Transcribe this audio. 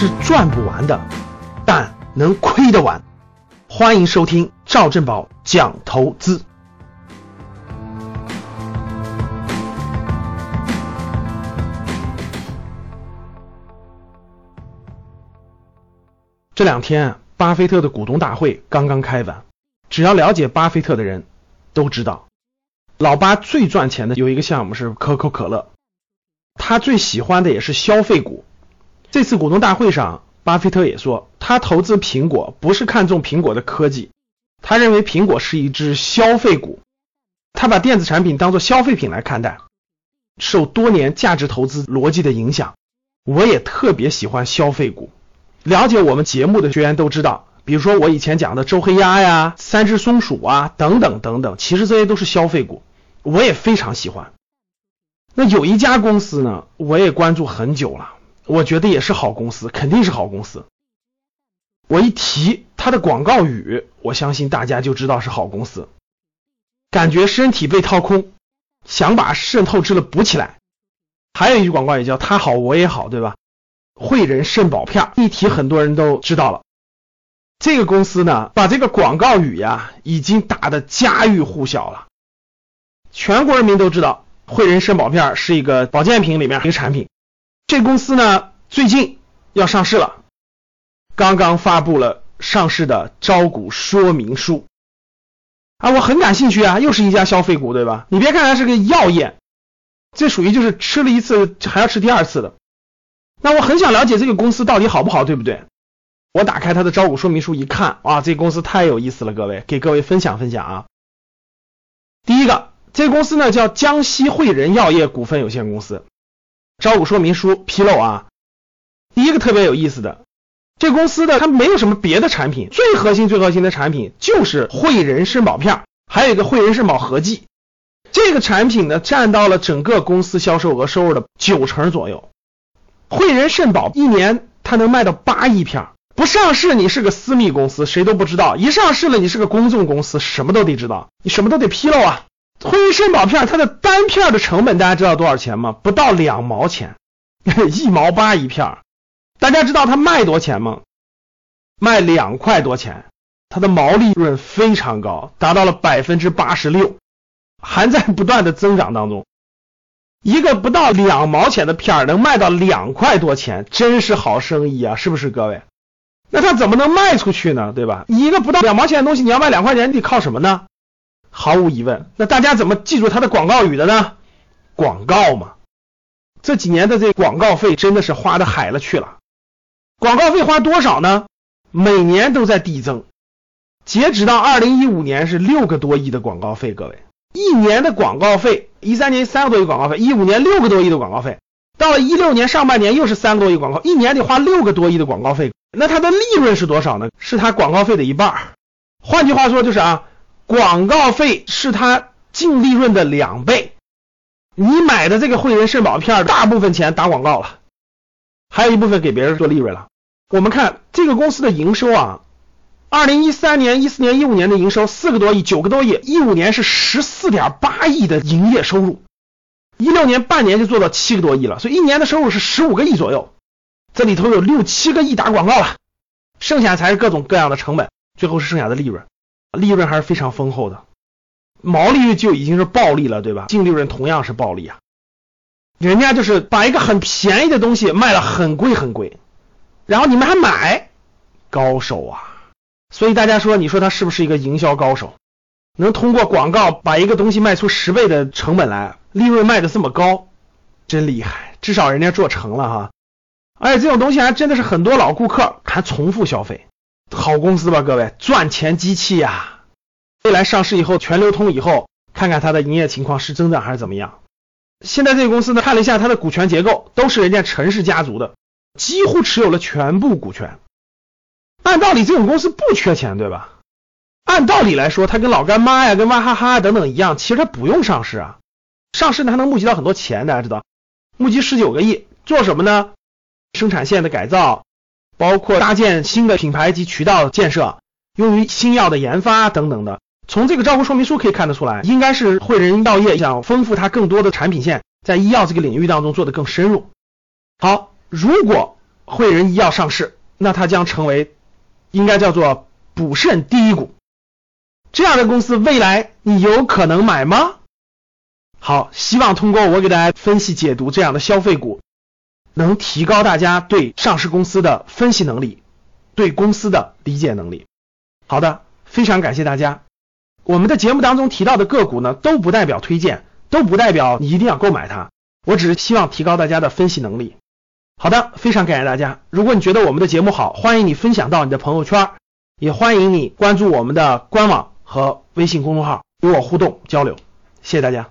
是赚不完的，但能亏得完。欢迎收听赵正宝讲投资。这两天，巴菲特的股东大会刚刚开完。只要了解巴菲特的人都知道，老巴最赚钱的有一个项目是可口可乐，他最喜欢的也是消费股。这次股东大会上，巴菲特也说，他投资苹果不是看中苹果的科技，他认为苹果是一只消费股，他把电子产品当做消费品来看待。受多年价值投资逻辑的影响，我也特别喜欢消费股。了解我们节目的学员都知道，比如说我以前讲的周黑鸭呀、三只松鼠啊等等等等，其实这些都是消费股，我也非常喜欢。那有一家公司呢，我也关注很久了，我觉得也是好公司，肯定是好公司。我一提它的广告语，我相信大家就知道是好公司。感觉身体被掏空，想把肾透支了补起来。还有一句广告也叫“他好我也好”，对吧？汇仁肾宝片一提，很多人都知道了。这个公司呢，把这个广告语呀，已经打得家喻户晓了，全国人民都知道汇仁肾宝片是一个保健品里面一个产品。这公司呢，最近要上市了，刚刚发布了上市的招股说明书啊，我很感兴趣啊，又是一家消费股，对吧？你别看它是个药业，这属于就是吃了一次还要吃第二次的。那我很想了解这个公司到底好不好，对不对？我打开它的招股说明书一看，哇，这公司太有意思了，各位，给各位分享分享啊。第一个，这公司呢叫江西汇仁药业股份有限公司。招股说明书披露啊，第一个特别有意思的，这公司的它没有什么别的产品，最核心最核心的产品就是汇仁肾宝片，还有一个汇仁肾宝合剂。这个产品呢占到了整个公司销售额收入的九成左右。汇仁肾宝一年它能卖到八亿片，不上市你是个私密公司，谁都不知道；一上市了你是个公众公司，什么都得知道，你什么都得披露啊。汇仁肾宝片它的单片的成本大家知道多少钱吗？不到两毛钱，一毛八一片。大家知道它卖多钱吗？卖两块多钱，它的毛利润非常高，达到了百分之八十六，还在不断的增长当中。一个不到两毛钱的片儿能卖到两块多钱，真是好生意啊，是不是各位？那它怎么能卖出去呢？对吧？一个不到两毛钱的东西，你要卖两块钱，你得靠什么呢？毫无疑问，那大家怎么记住它的广告语的呢？广告嘛。这几年的这广告费真的是花的海了去了。广告费花多少呢？每年都在递增，截止到二零一五年是六个多亿的广告费，各位。一年的广告费，一三年三个多亿广告费，一五年六个多亿的广告费，到了一六年上半年又是三个多亿广告，一年得花六个多亿的广告费，那它的利润是多少呢？是它广告费的一半。换句话说就是啊，广告费是它净利润的两倍。你买的这个汇仁肾宝片，大部分钱打广告了，还有一部分给别人做利润了。我们看这个公司的营收啊。二零一三年、一四年、一五年的营收四个多亿、九个多亿，一五年是十四点八亿的营业收入，一六年半年就做到七个多亿了，所以一年的收入是十五个亿左右，这里头有六七个亿打广告了，剩下才是各种各样的成本，最后是剩下的利润，利润还是非常丰厚的，毛利率就已经是暴利了，对吧？净利润同样是暴利啊，人家就是把一个很便宜的东西卖了很贵很贵，然后你们还买，高手啊！所以大家说，你说他是不是一个营销高手？能通过广告把一个东西卖出十倍的成本来，利润卖的这么高，真厉害！至少人家做成了哈。而且这种东西还真的是很多老顾客还重复消费，好公司吧，各位，赚钱机器呀！未来上市以后全流通以后，看看它的营业情况是增长还是怎么样。现在这个公司呢，看了一下它的股权结构，都是人家陈氏家族的，几乎持有了全部股权。按道理这种公司不缺钱，对吧？按道理来说，它跟老干妈呀、跟娃哈哈等等一样，其实它不用上市啊。上市呢还能募集到很多钱，大家知道，募集十九个亿，做什么呢？生产线的改造，包括搭建新的品牌及渠道建设，用于新药的研发等等的。从这个招股说明书可以看得出来，应该是汇仁药业想丰富它更多的产品线，在医药这个领域当中做的更深入。好，如果汇仁医药上市，那它将成为应该叫做补肾第一股。这样的公司未来你有可能买吗？好，希望通过我给大家分析解读这样的消费股，能提高大家对上市公司的分析能力，对公司的理解能力。好的，非常感谢大家。我们的节目当中提到的个股呢，都不代表推荐，都不代表你一定要购买它。我只是希望提高大家的分析能力。好的，非常感谢大家。如果你觉得我们的节目好，欢迎你分享到你的朋友圈，也欢迎你关注我们的官网和微信公众号，与我互动交流。谢谢大家。